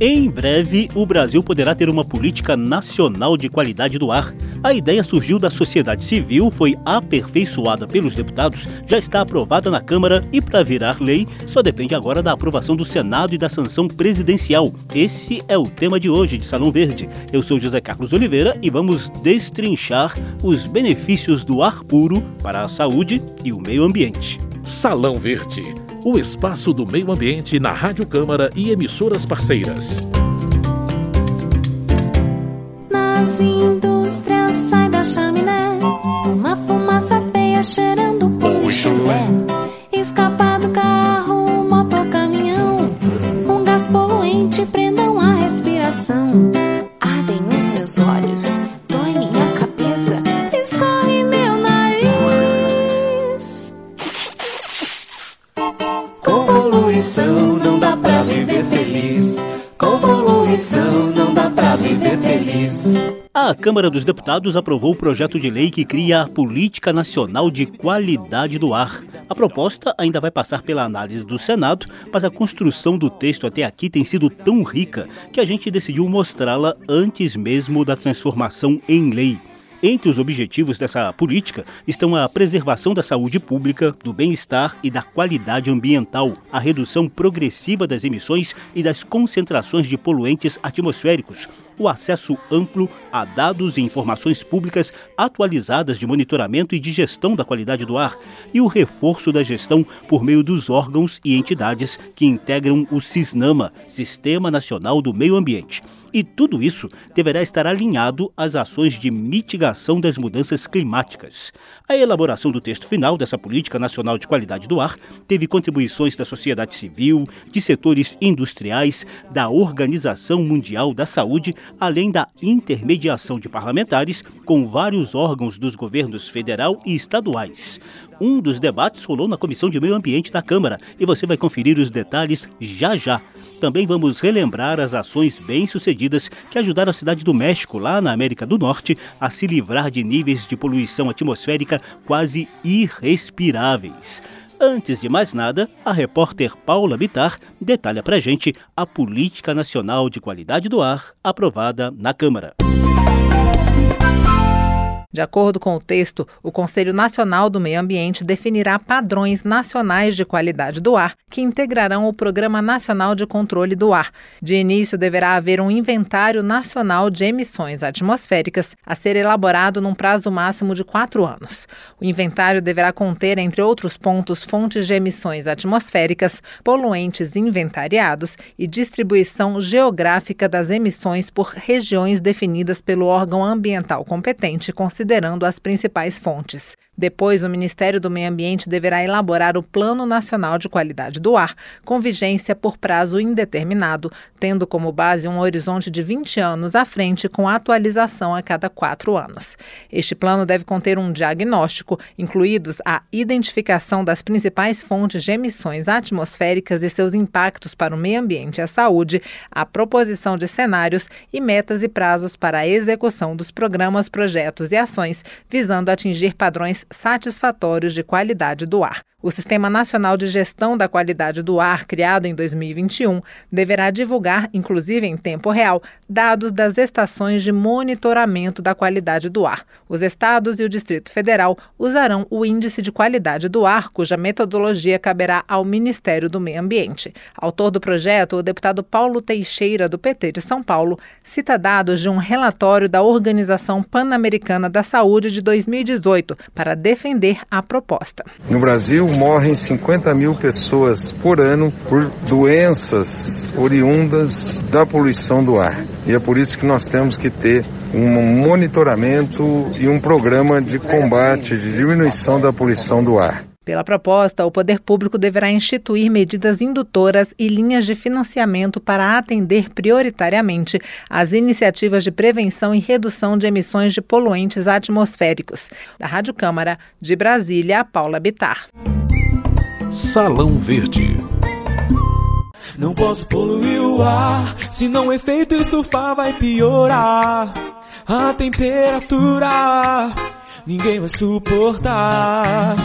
Em breve, o Brasil poderá ter uma política nacional de qualidade do ar. A ideia surgiu da sociedade civil, foi aperfeiçoada pelos deputados, já está aprovada na Câmara e, para virar lei, só depende agora da aprovação do Senado e da sanção presidencial. Esse é o tema de hoje de Salão Verde. Eu sou José Carlos Oliveira e vamos destrinchar os benefícios do ar puro para a saúde e o meio ambiente. Salão Verde o espaço do meio ambiente na Rádio Câmara e emissoras parceiras. Nas indústrias sai da chaminé uma fumaça feia cheirando por chulé. Escapa do carro, Câmara dos Deputados aprovou o projeto de lei que cria a Política Nacional de Qualidade do Ar. A proposta ainda vai passar pela análise do Senado, mas a construção do texto até aqui tem sido tão rica que a gente decidiu mostrá-la antes mesmo da transformação em lei. Entre os objetivos dessa política estão a preservação da saúde pública, do bem-estar e da qualidade ambiental, a redução progressiva das emissões e das concentrações de poluentes atmosféricos, o acesso amplo a dados e informações públicas atualizadas de monitoramento e de gestão da qualidade do ar e o reforço da gestão por meio dos órgãos e entidades que integram o SISNAMA, Sistema Nacional do Meio Ambiente. E tudo isso deverá estar alinhado às ações de mitigação das mudanças climáticas. A elaboração do texto final dessa Política Nacional de Qualidade do Ar teve contribuições da sociedade civil, de setores industriais, da Organização Mundial da Saúde, além da intermediação de parlamentares com vários órgãos dos governos federal e estaduais. Um dos debates rolou na Comissão de Meio Ambiente da Câmara e você vai conferir os detalhes já já. Também vamos relembrar as ações bem-sucedidas que ajudaram a cidade do México, lá na América do Norte, a se livrar de níveis de poluição atmosférica quase irrespiráveis. Antes de mais nada, a repórter Paula Bitar detalha pra gente a Política Nacional de Qualidade do Ar aprovada na Câmara. De acordo com o texto, o Conselho Nacional do Meio Ambiente definirá padrões nacionais de qualidade do ar que integrarão o Programa Nacional de Controle do Ar. De início, deverá haver um inventário nacional de emissões atmosféricas a ser elaborado num prazo máximo de quatro anos. O inventário deverá conter, entre outros pontos, fontes de emissões atmosféricas, poluentes inventariados e distribuição geográfica das emissões por regiões definidas pelo órgão ambiental competente, considerando as principais fontes. Depois, o Ministério do Meio Ambiente deverá elaborar o Plano Nacional de Qualidade do Ar, com vigência por prazo indeterminado, tendo como base um horizonte de 20 anos à frente, com atualização a cada quatro anos. Este plano deve conter um diagnóstico, incluídos a identificação das principais fontes de emissões atmosféricas e seus impactos para o meio ambiente e a saúde, a proposição de cenários e metas e prazos para a execução dos programas, projetos e ações, visando atingir padrões satisfatórios de qualidade do ar. O Sistema Nacional de Gestão da Qualidade do Ar, criado em 2021, deverá divulgar, inclusive em tempo real, dados das estações de monitoramento da qualidade do ar. Os estados e o Distrito Federal usarão o Índice de Qualidade do Ar, cuja metodologia caberá ao Ministério do Meio Ambiente. Autor do projeto, o deputado Paulo Teixeira, do PT de São Paulo, cita dados de um relatório da Organização Pan-Americana da Saúde de 2018 para defender a proposta. No Brasil, morrem 50 mil pessoas por ano por doenças oriundas da poluição do ar. E é por isso que nós temos que ter um monitoramento e um programa de combate, de diminuição da poluição do ar. Pela proposta, o poder público deverá instituir medidas indutoras e linhas de financiamento para atender prioritariamente as iniciativas de prevenção e redução de emissões de poluentes atmosféricos. Da Rádio Câmara, de Brasília, Paula Bitar. Salão Verde. Não posso poluir o ar, senão o efeito estufar vai piorar. A temperatura ninguém vai suportar.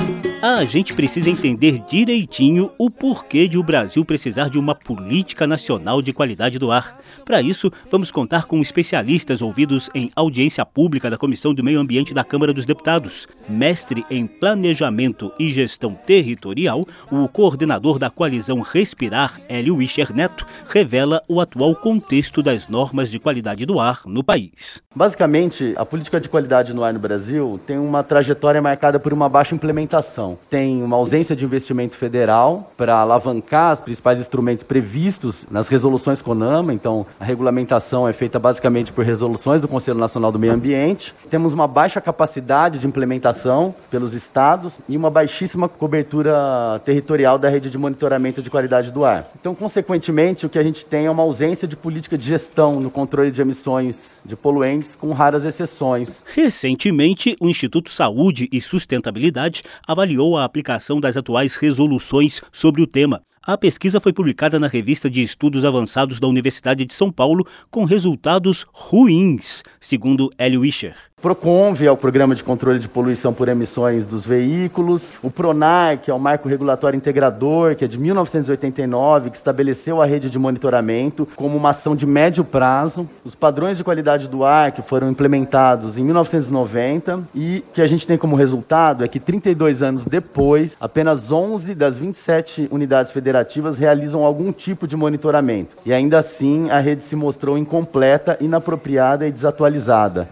A gente precisa entender direitinho o porquê de o Brasil precisar de uma política nacional de qualidade do ar. Para isso, vamos contar com especialistas ouvidos em audiência pública da Comissão do Meio Ambiente da Câmara dos Deputados. Mestre em Planejamento e Gestão Territorial, o coordenador da coalizão Respirar, Hélio Wischer Neto, revela o atual contexto das normas de qualidade do ar no país. Basicamente, a política de qualidade no ar no Brasil tem uma trajetória marcada por uma baixa implementação. Tem uma ausência de investimento federal para alavancar os principais instrumentos previstos nas resoluções CONAMA, então a regulamentação é feita basicamente por resoluções do Conselho Nacional do Meio Ambiente. Temos uma baixa capacidade de implementação pelos estados e uma baixíssima cobertura territorial da rede de monitoramento de qualidade do ar. Então, consequentemente, o que a gente tem é uma ausência de política de gestão no controle de emissões de poluentes, com raras exceções. Recentemente, o Instituto Saúde e Sustentabilidade avaliou a aplicação das atuais resoluções sobre o tema. A pesquisa foi publicada na revista de estudos avançados da Universidade de São Paulo com resultados ruins, segundo Hélio Wischer. PROCONV é o Programa de Controle de Poluição por Emissões dos Veículos, o PRONAR, que é o Marco Regulatório Integrador, que é de 1989, que estabeleceu a rede de monitoramento como uma ação de médio prazo, os padrões de qualidade do ar, que foram implementados em 1990, e que a gente tem como resultado é que 32 anos depois, apenas 11 das 27 unidades federativas realizam algum tipo de monitoramento. E ainda assim, a rede se mostrou incompleta, inapropriada e desatualizada.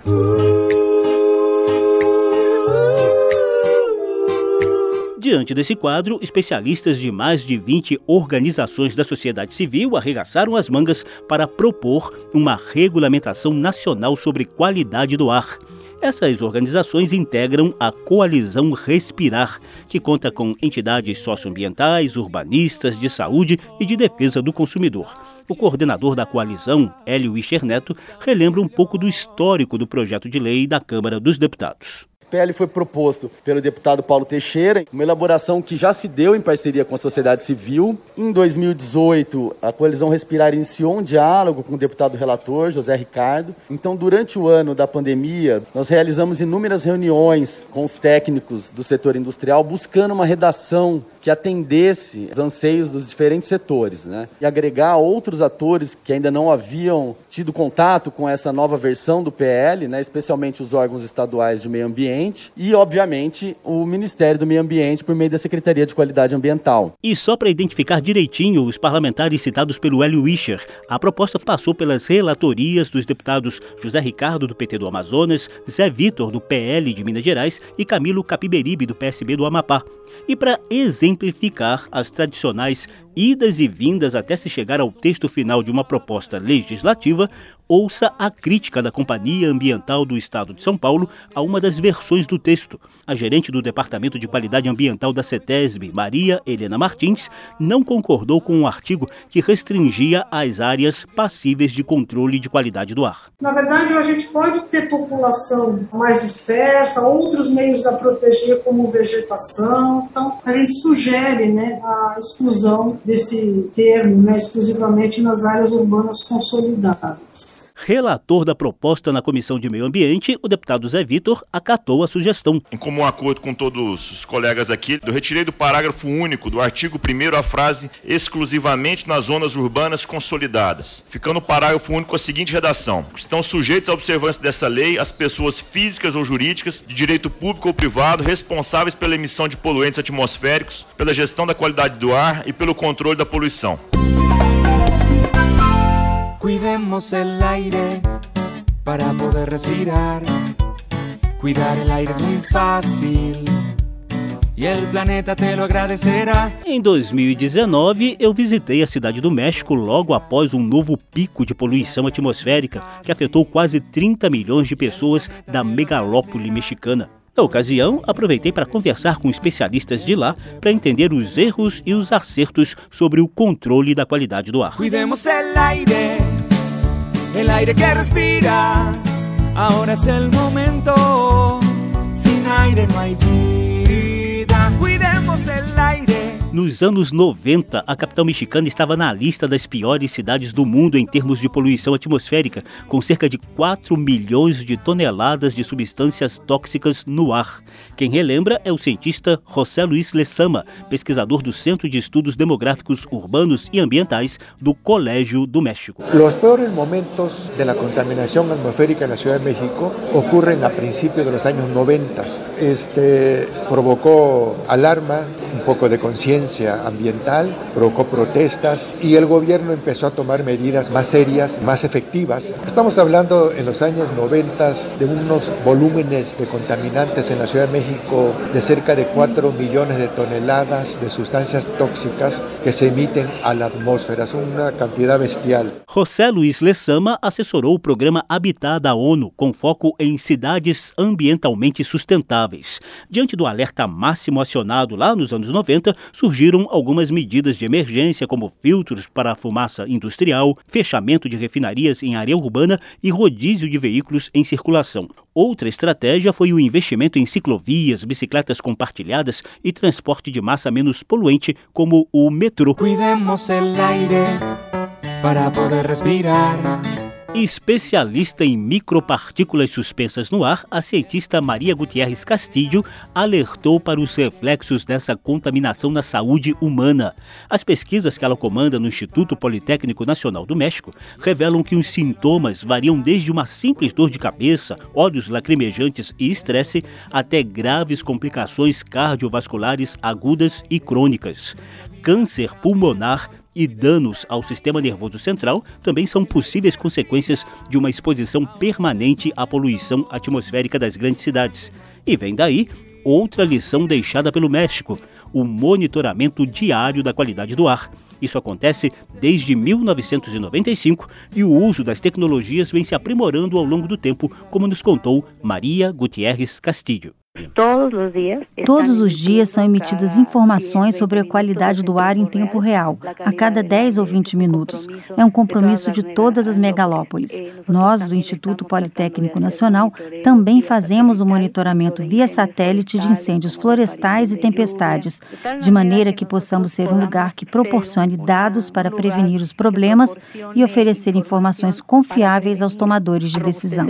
Diante desse quadro, especialistas de mais de 20 organizações da sociedade civil arregaçaram as mangas para propor uma regulamentação nacional sobre qualidade do ar. Essas organizações integram a Coalizão Respirar, que conta com entidades socioambientais, urbanistas, de saúde e de defesa do consumidor. O coordenador da coalizão, Hélio Wischer Neto, relembra um pouco do histórico do projeto de lei da Câmara dos Deputados. PL foi proposto pelo deputado Paulo Teixeira, uma elaboração que já se deu em parceria com a sociedade civil. Em 2018, a coalizão Respirar iniciou um diálogo com o deputado relator, José Ricardo. Então, durante o ano da pandemia, nós realizamos inúmeras reuniões com os técnicos do setor industrial, buscando uma redação que atendesse os anseios dos diferentes setores, né? E agregar outros atores que ainda não haviam tido contato com essa nova versão do PL, né? Especialmente os órgãos estaduais de meio ambiente e, obviamente, o Ministério do Meio Ambiente por meio da Secretaria de Qualidade Ambiental. E só para identificar direitinho os parlamentares citados pelo Hélio Wischer, a proposta passou pelas relatorias dos deputados José Ricardo do PT do Amazonas, Zé Vitor do PL de Minas Gerais e Camilo Capiberibe do PSB do Amapá. E para exemplificar as tradicionais idas e vindas até se chegar ao texto final de uma proposta legislativa, ouça a crítica da Companhia Ambiental do Estado de São Paulo a uma das versões do texto. A gerente do Departamento de Qualidade Ambiental da CETESB, Maria Helena Martins, não concordou com um artigo que restringia as áreas passíveis de controle de qualidade do ar. Na verdade, a gente pode ter população mais dispersa, outros meios a proteger, como vegetação. Então, a gente sugere né, a exclusão desse termo né, exclusivamente nas áreas urbanas consolidadas. Relator da proposta na Comissão de Meio Ambiente, o deputado Zé Vitor acatou a sugestão. Em comum acordo com todos os colegas aqui, eu retirei do parágrafo único do artigo 1 a frase exclusivamente nas zonas urbanas consolidadas, ficando o parágrafo único a seguinte redação: estão sujeitos à observância dessa lei as pessoas físicas ou jurídicas de direito público ou privado responsáveis pela emissão de poluentes atmosféricos, pela gestão da qualidade do ar e pelo controle da poluição. Cuidemos el aire para poder respirar. Cuidar el aire es muy fácil. E o planeta te lo agradecerá. Em 2019, eu visitei a cidade do México logo após um novo pico de poluição atmosférica que afetou quase 30 milhões de pessoas da megalópole mexicana. Na ocasião, aproveitei para conversar com especialistas de lá para entender os erros e os acertos sobre o controle da qualidade do ar. Cuidemos el aire, el aire que respiras. Ahora es el momento. Sin aire no hay vida. Cuidemos el aire. Nos anos 90, a capital mexicana estava na lista das piores cidades do mundo em termos de poluição atmosférica, com cerca de 4 milhões de toneladas de substâncias tóxicas no ar. Quem relembra é o cientista José Luiz Lezama, pesquisador do Centro de Estudos Demográficos Urbanos e Ambientais do Colégio do México. Os piores momentos da contaminação atmosférica na Ciudad de México ocorrem a princípio dos anos 90. Este provocou alarma, un poco de conciencia ambiental, provocó protestas y el gobierno empezó a tomar medidas más serias, más efectivas. Estamos hablando en los años 90 de unos volúmenes de contaminantes en la Ciudad de México de cerca de 4 millones de toneladas de sustancias tóxicas que se emiten a la atmósfera. Es una cantidad bestial. José Luiz Lessama assessorou o programa Habitat da ONU, com foco em cidades ambientalmente sustentáveis. Diante do alerta máximo acionado lá nos anos 90, surgiram algumas medidas de emergência, como filtros para fumaça industrial, fechamento de refinarias em área urbana e rodízio de veículos em circulação. Outra estratégia foi o investimento em ciclovias, bicicletas compartilhadas e transporte de massa menos poluente, como o metrô. Cuidemos el aire para poder respirar. Especialista em micropartículas suspensas no ar, a cientista Maria Gutierrez Castillo alertou para os reflexos dessa contaminação na saúde humana. As pesquisas que ela comanda no Instituto Politécnico Nacional do México revelam que os sintomas variam desde uma simples dor de cabeça, olhos lacrimejantes e estresse, até graves complicações cardiovasculares agudas e crônicas. Câncer pulmonar e danos ao sistema nervoso central também são possíveis consequências de uma exposição permanente à poluição atmosférica das grandes cidades. E vem daí outra lição deixada pelo México: o monitoramento diário da qualidade do ar. Isso acontece desde 1995 e o uso das tecnologias vem se aprimorando ao longo do tempo, como nos contou Maria Gutierrez Castillo. Todos os dias são emitidas informações sobre a qualidade do ar em tempo real, a cada 10 ou 20 minutos. É um compromisso de todas as megalópolis. Nós, do Instituto Politécnico Nacional, também fazemos o monitoramento via satélite de incêndios florestais e tempestades, de maneira que possamos ser um lugar que proporcione dados para prevenir os problemas e oferecer informações confiáveis aos tomadores de decisão.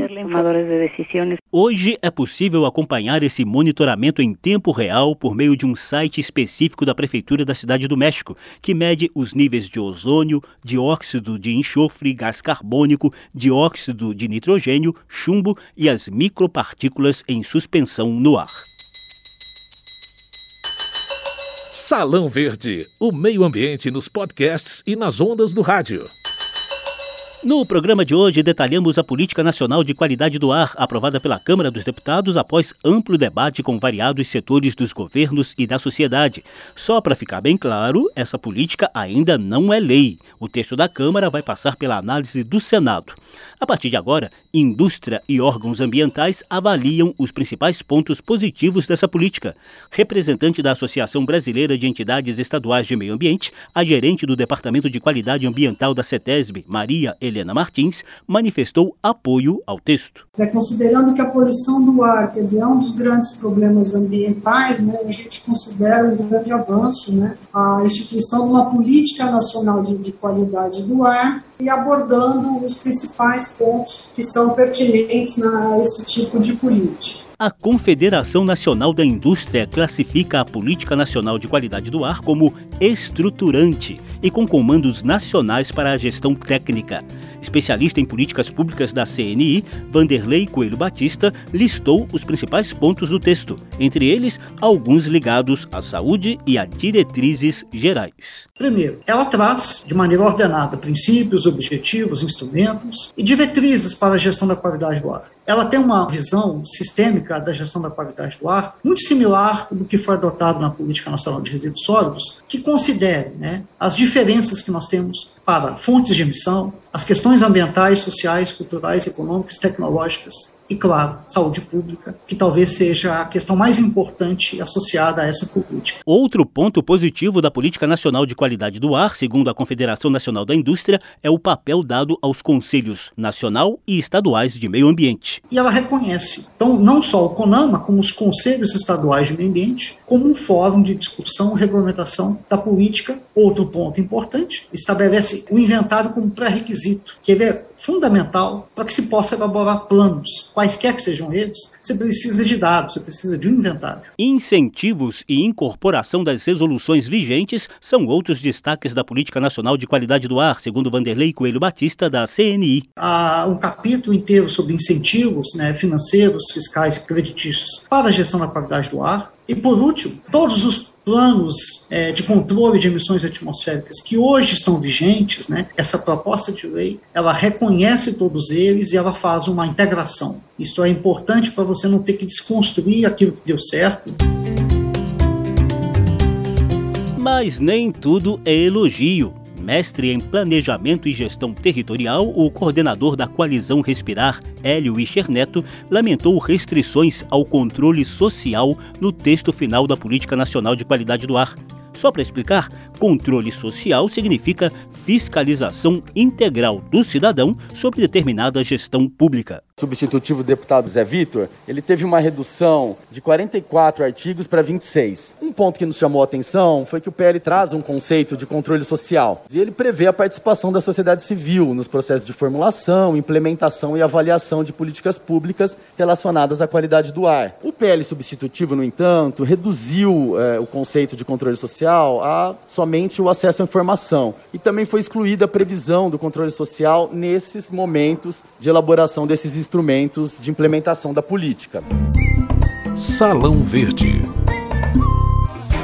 Hoje é possível acompanhar esse monitoramento em tempo real por meio de um site específico da Prefeitura da Cidade do México, que mede os níveis de ozônio, dióxido de enxofre, gás carbônico, dióxido de nitrogênio, chumbo e as micropartículas em suspensão no ar. Salão Verde, o meio ambiente nos podcasts e nas ondas do rádio. No programa de hoje, detalhamos a Política Nacional de Qualidade do Ar, aprovada pela Câmara dos Deputados após amplo debate com variados setores dos governos e da sociedade. Só para ficar bem claro, essa política ainda não é lei. O texto da Câmara vai passar pela análise do Senado. A partir de agora, indústria e órgãos ambientais avaliam os principais pontos positivos dessa política. Representante da Associação Brasileira de Entidades Estaduais de Meio Ambiente, a gerente do Departamento de Qualidade Ambiental da CETESB, Maria Helena Martins, manifestou apoio ao texto. É, considerando que a poluição do ar, quer dizer, é um dos grandes problemas ambientais, né, a gente considera um grande avanço né, a instituição de uma política nacional de, de qualidade do ar e abordando os principais pontos que são pertinentes a esse tipo de política. A Confederação Nacional da Indústria classifica a Política Nacional de Qualidade do Ar como estruturante e com comandos nacionais para a gestão técnica. Especialista em políticas públicas da CNI, Vanderlei Coelho Batista listou os principais pontos do texto, entre eles alguns ligados à saúde e a diretrizes gerais. Primeiro, ela traz de maneira ordenada princípios, objetivos, instrumentos e diretrizes para a gestão da qualidade do ar ela tem uma visão sistêmica da gestão da qualidade do ar muito similar do que foi adotado na Política Nacional de Resíduos Sólidos, que considere né, as diferenças que nós temos para fontes de emissão, as questões ambientais, sociais, culturais, econômicas, tecnológicas e, claro, saúde pública, que talvez seja a questão mais importante associada a essa política. Outro ponto positivo da Política Nacional de Qualidade do Ar, segundo a Confederação Nacional da Indústria, é o papel dado aos conselhos nacional e estaduais de meio ambiente. E ela reconhece, então, não só o CONAMA, como os conselhos estaduais de meio ambiente, como um fórum de discussão e regulamentação da política. Outro ponto importante, estabelece o inventário como pré-requisito, que ele é fundamental para que se possa elaborar planos, quaisquer que sejam eles, você precisa de dados, você precisa de um inventário. Incentivos e incorporação das resoluções vigentes são outros destaques da Política Nacional de Qualidade do Ar, segundo Vanderlei Coelho Batista, da CNI. Há um capítulo inteiro sobre incentivos né, financeiros, fiscais, creditícios para a gestão da qualidade do ar. E por último, todos os planos é, de controle de emissões atmosféricas que hoje estão vigentes, né, essa proposta de lei, ela reconhece todos eles e ela faz uma integração. Isso é importante para você não ter que desconstruir aquilo que deu certo. Mas nem tudo é elogio. Mestre em Planejamento e Gestão Territorial, o coordenador da coalizão Respirar, Hélio Ischer Neto, lamentou restrições ao controle social no texto final da Política Nacional de Qualidade do Ar. Só para explicar, controle social significa fiscalização integral do cidadão sobre determinada gestão pública. Substitutivo deputado Zé Vitor, ele teve uma redução de 44 artigos para 26. Um ponto que nos chamou a atenção foi que o PL traz um conceito de controle social e ele prevê a participação da sociedade civil nos processos de formulação, implementação e avaliação de políticas públicas relacionadas à qualidade do ar. O PL substitutivo, no entanto, reduziu eh, o conceito de controle social a somente o acesso à informação e também foi excluída a previsão do controle social nesses momentos de elaboração desses instrumentos de implementação da política. Salão Verde.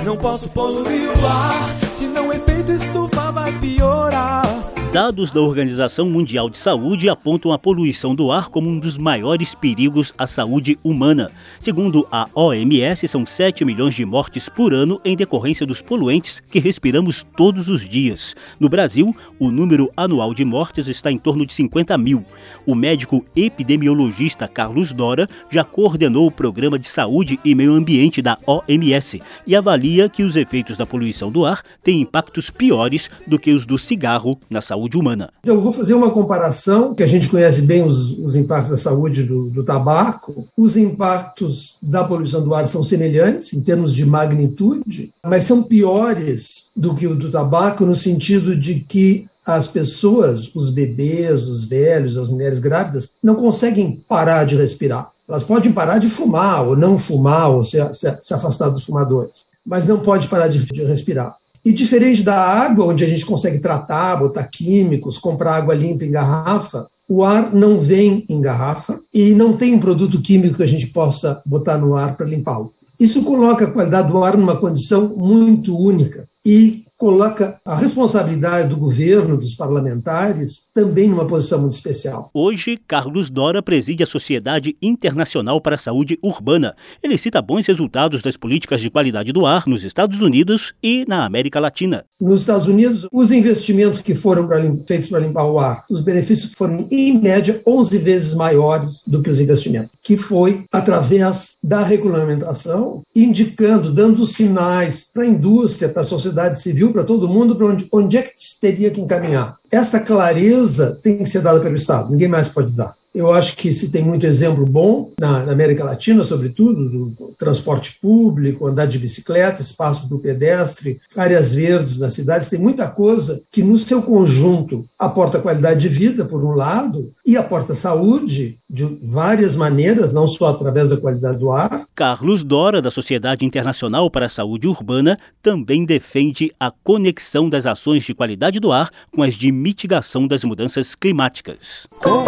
Não posso poluir o ar, senão o efeito estufa vai piorar. Dados da Organização Mundial de Saúde apontam a poluição do ar como um dos maiores perigos à saúde humana. Segundo a OMS, são 7 milhões de mortes por ano em decorrência dos poluentes que respiramos todos os dias. No Brasil, o número anual de mortes está em torno de 50 mil. O médico epidemiologista Carlos Dora já coordenou o Programa de Saúde e Meio Ambiente da OMS e avalia que os efeitos da poluição do ar têm impactos piores do que os do cigarro na saúde saúde humana. Eu vou fazer uma comparação, que a gente conhece bem os, os impactos da saúde do, do, tabaco. Os impactos da poluição do ar são semelhantes em termos de magnitude, mas são piores do que o do tabaco no sentido de que as pessoas, os bebês, os velhos, as mulheres grávidas, não conseguem parar de respirar. Elas podem parar de fumar, ou não fumar, ou se, se, se afastar dos fumadores, mas não pode parar de, de respirar. E diferente da água, onde a gente consegue tratar, botar químicos, comprar água limpa em garrafa, o ar não vem em garrafa e não tem um produto químico que a gente possa botar no ar para limpá-lo. Isso coloca a qualidade do ar numa condição muito única e coloca a responsabilidade do governo, dos parlamentares, também numa posição muito especial. Hoje, Carlos Dora preside a Sociedade Internacional para a Saúde Urbana. Ele cita bons resultados das políticas de qualidade do ar nos Estados Unidos e na América Latina. Nos Estados Unidos, os investimentos que foram feitos para limpar o ar, os benefícios foram, em média, 11 vezes maiores do que os investimentos, que foi através da regulamentação, indicando, dando sinais para a indústria, para a sociedade civil, para todo mundo para onde, onde é que teria que encaminhar. Essa clareza tem que ser dada pelo Estado, ninguém mais pode dar. Eu acho que se tem muito exemplo bom na, na, América Latina, sobretudo, do transporte público, andar de bicicleta, espaço para o pedestre, áreas verdes nas cidades, tem muita coisa que, no seu conjunto, aporta qualidade de vida, por um lado, e aporta saúde de várias maneiras, não só através da qualidade do ar. Carlos Dora, da Sociedade Internacional para a Saúde Urbana, também defende a conexão das ações de qualidade do ar com as de mitigação das mudanças climáticas. Com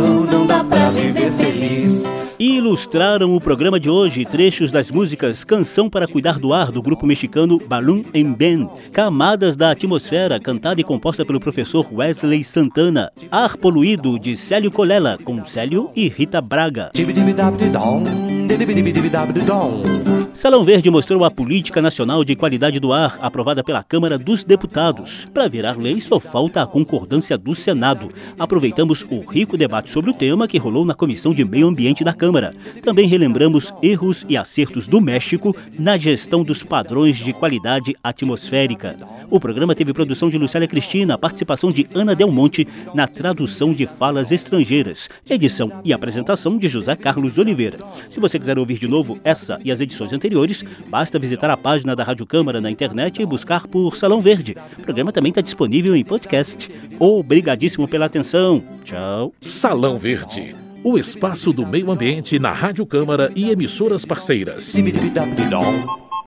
não dá pra viver feliz. E ilustraram o programa de hoje trechos das músicas Canção para Cuidar do Ar, do grupo mexicano Balloon and Band, Camadas da Atmosfera, cantada e composta pelo professor Wesley Santana, Ar Poluído, de Célio Colela, com Célio e Rita Braga. Salão Verde mostrou a Política Nacional de Qualidade do Ar, aprovada pela Câmara dos Deputados. Para virar lei, só falta a concordância do Senado. Aproveitamos o rico debate sobre o tema que rolou na Comissão de Meio Ambiente da Câmara. Também relembramos erros e acertos do México na gestão dos padrões de qualidade atmosférica. O programa teve produção de Lucélia Cristina, participação de Ana Del Monte na tradução de falas estrangeiras, edição e apresentação de José Carlos Oliveira. Se você quiser ouvir de novo essa e as edições anteriores, basta visitar a página da Rádio Câmara na internet e buscar por Salão Verde. O programa também está disponível em podcast. Obrigadíssimo pela atenção. Tchau. Salão Verde. O espaço do meio ambiente na Rádio Câmara e emissoras parceiras.